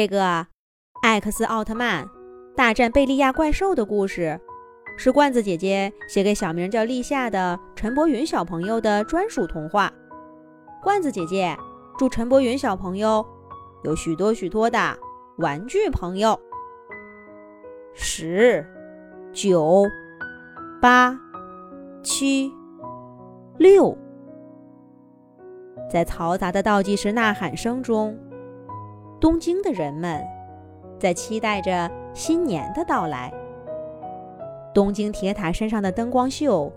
这个艾克斯奥特曼大战贝利亚怪兽的故事，是罐子姐姐写给小名叫立夏的陈博云小朋友的专属童话。罐子姐姐祝陈博云小朋友有许多许多的玩具朋友。十、九、八、七、六，在嘈杂的倒计时呐喊声中。东京的人们在期待着新年的到来。东京铁塔身上的灯光秀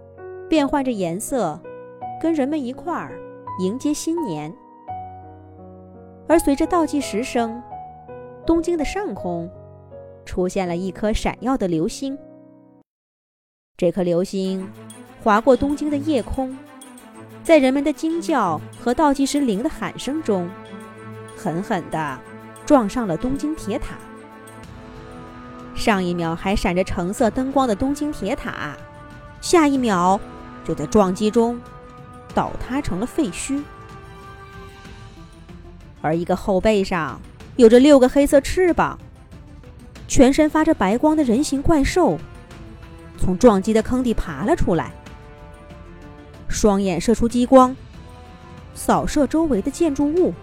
变换着颜色，跟人们一块儿迎接新年。而随着倒计时声，东京的上空出现了一颗闪耀的流星。这颗流星划过东京的夜空，在人们的惊叫和倒计时铃的喊声中，狠狠地。撞上了东京铁塔。上一秒还闪着橙色灯光的东京铁塔，下一秒就在撞击中倒塌成了废墟。而一个后背上有着六个黑色翅膀、全身发着白光的人形怪兽，从撞击的坑底爬了出来，双眼射出激光，扫射周围的建筑物。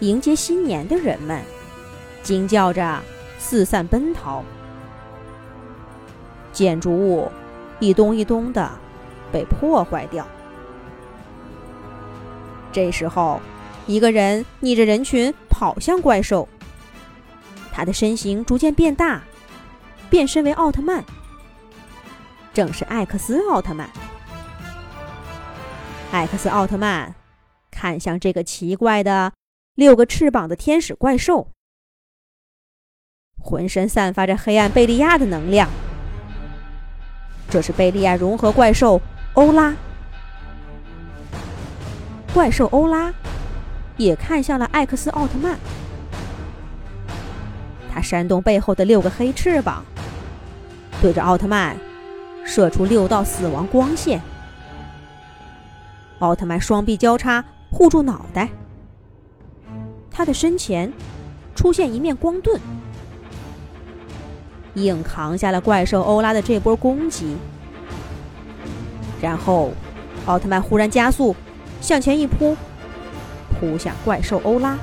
迎接新年的人们惊叫着四散奔逃，建筑物一栋一栋的被破坏掉。这时候，一个人逆着人群跑向怪兽，他的身形逐渐变大，变身为奥特曼，正是艾克斯奥特曼。艾克斯奥特曼看向这个奇怪的。六个翅膀的天使怪兽，浑身散发着黑暗贝利亚的能量。这是贝利亚融合怪兽欧拉。怪兽欧拉也看向了艾克斯奥特曼，他扇动背后的六个黑翅膀，对着奥特曼射出六道死亡光线。奥特曼双臂交叉护住脑袋。他的身前出现一面光盾，硬扛下了怪兽欧拉的这波攻击。然后，奥特曼忽然加速向前一扑，扑向怪兽欧拉。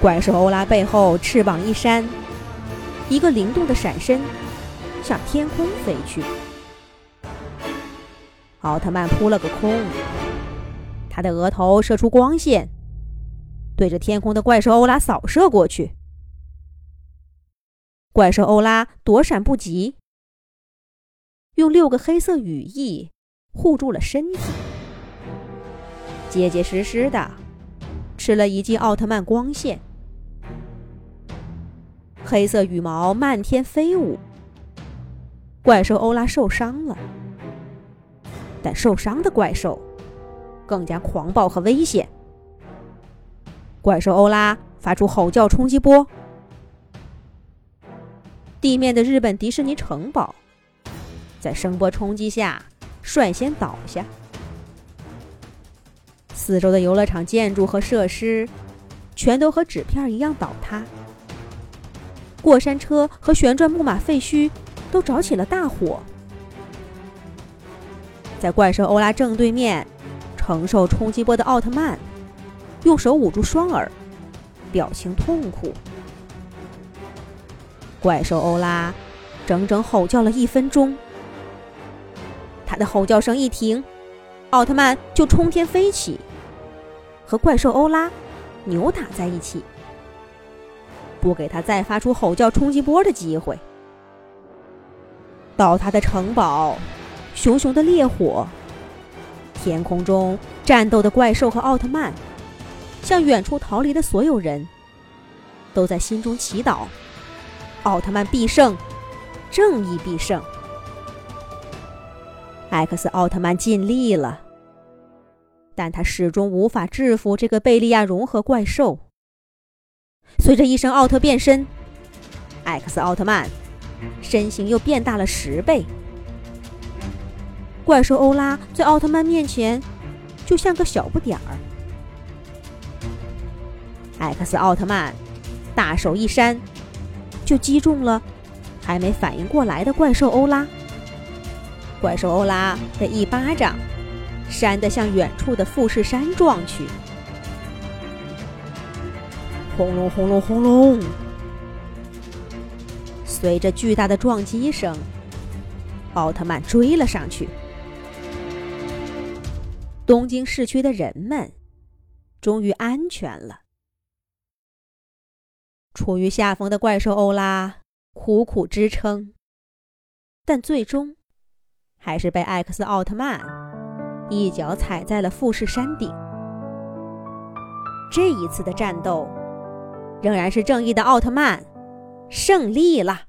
怪兽欧拉背后翅膀一扇，一个灵动的闪身向天空飞去。奥特曼扑了个空。他的额头射出光线，对着天空的怪兽欧拉扫射过去。怪兽欧拉躲闪不及，用六个黑色羽翼护住了身体，结结实实的吃了一记奥特曼光线。黑色羽毛漫天飞舞，怪兽欧拉受伤了，但受伤的怪兽。更加狂暴和危险。怪兽欧拉发出吼叫冲击波，地面的日本迪士尼城堡在声波冲击下率先倒下，四周的游乐场建筑和设施全都和纸片一样倒塌，过山车和旋转木马废墟都着起了大火，在怪兽欧拉正对面。承受冲击波的奥特曼用手捂住双耳，表情痛苦。怪兽欧拉整整吼叫了一分钟，他的吼叫声一停，奥特曼就冲天飞起，和怪兽欧拉扭打在一起，不给他再发出吼叫冲击波的机会。倒塌的城堡，熊熊的烈火。天空中战斗的怪兽和奥特曼，向远处逃离的所有人，都在心中祈祷：奥特曼必胜，正义必胜。艾克斯奥特曼尽力了，但他始终无法制服这个贝利亚融合怪兽。随着一声奥特变身，艾克斯奥特曼身形又变大了十倍。怪兽欧拉在奥特曼面前，就像个小不点儿。X 奥特曼大手一扇，就击中了还没反应过来的怪兽欧拉。怪兽欧拉被一巴掌扇得向远处的富士山撞去，轰隆轰隆轰隆，随着巨大的撞击声，奥特曼追了上去。东京市区的人们终于安全了。处于下风的怪兽欧拉苦苦支撑，但最终还是被艾克斯奥特曼一脚踩在了富士山顶。这一次的战斗，仍然是正义的奥特曼胜利了。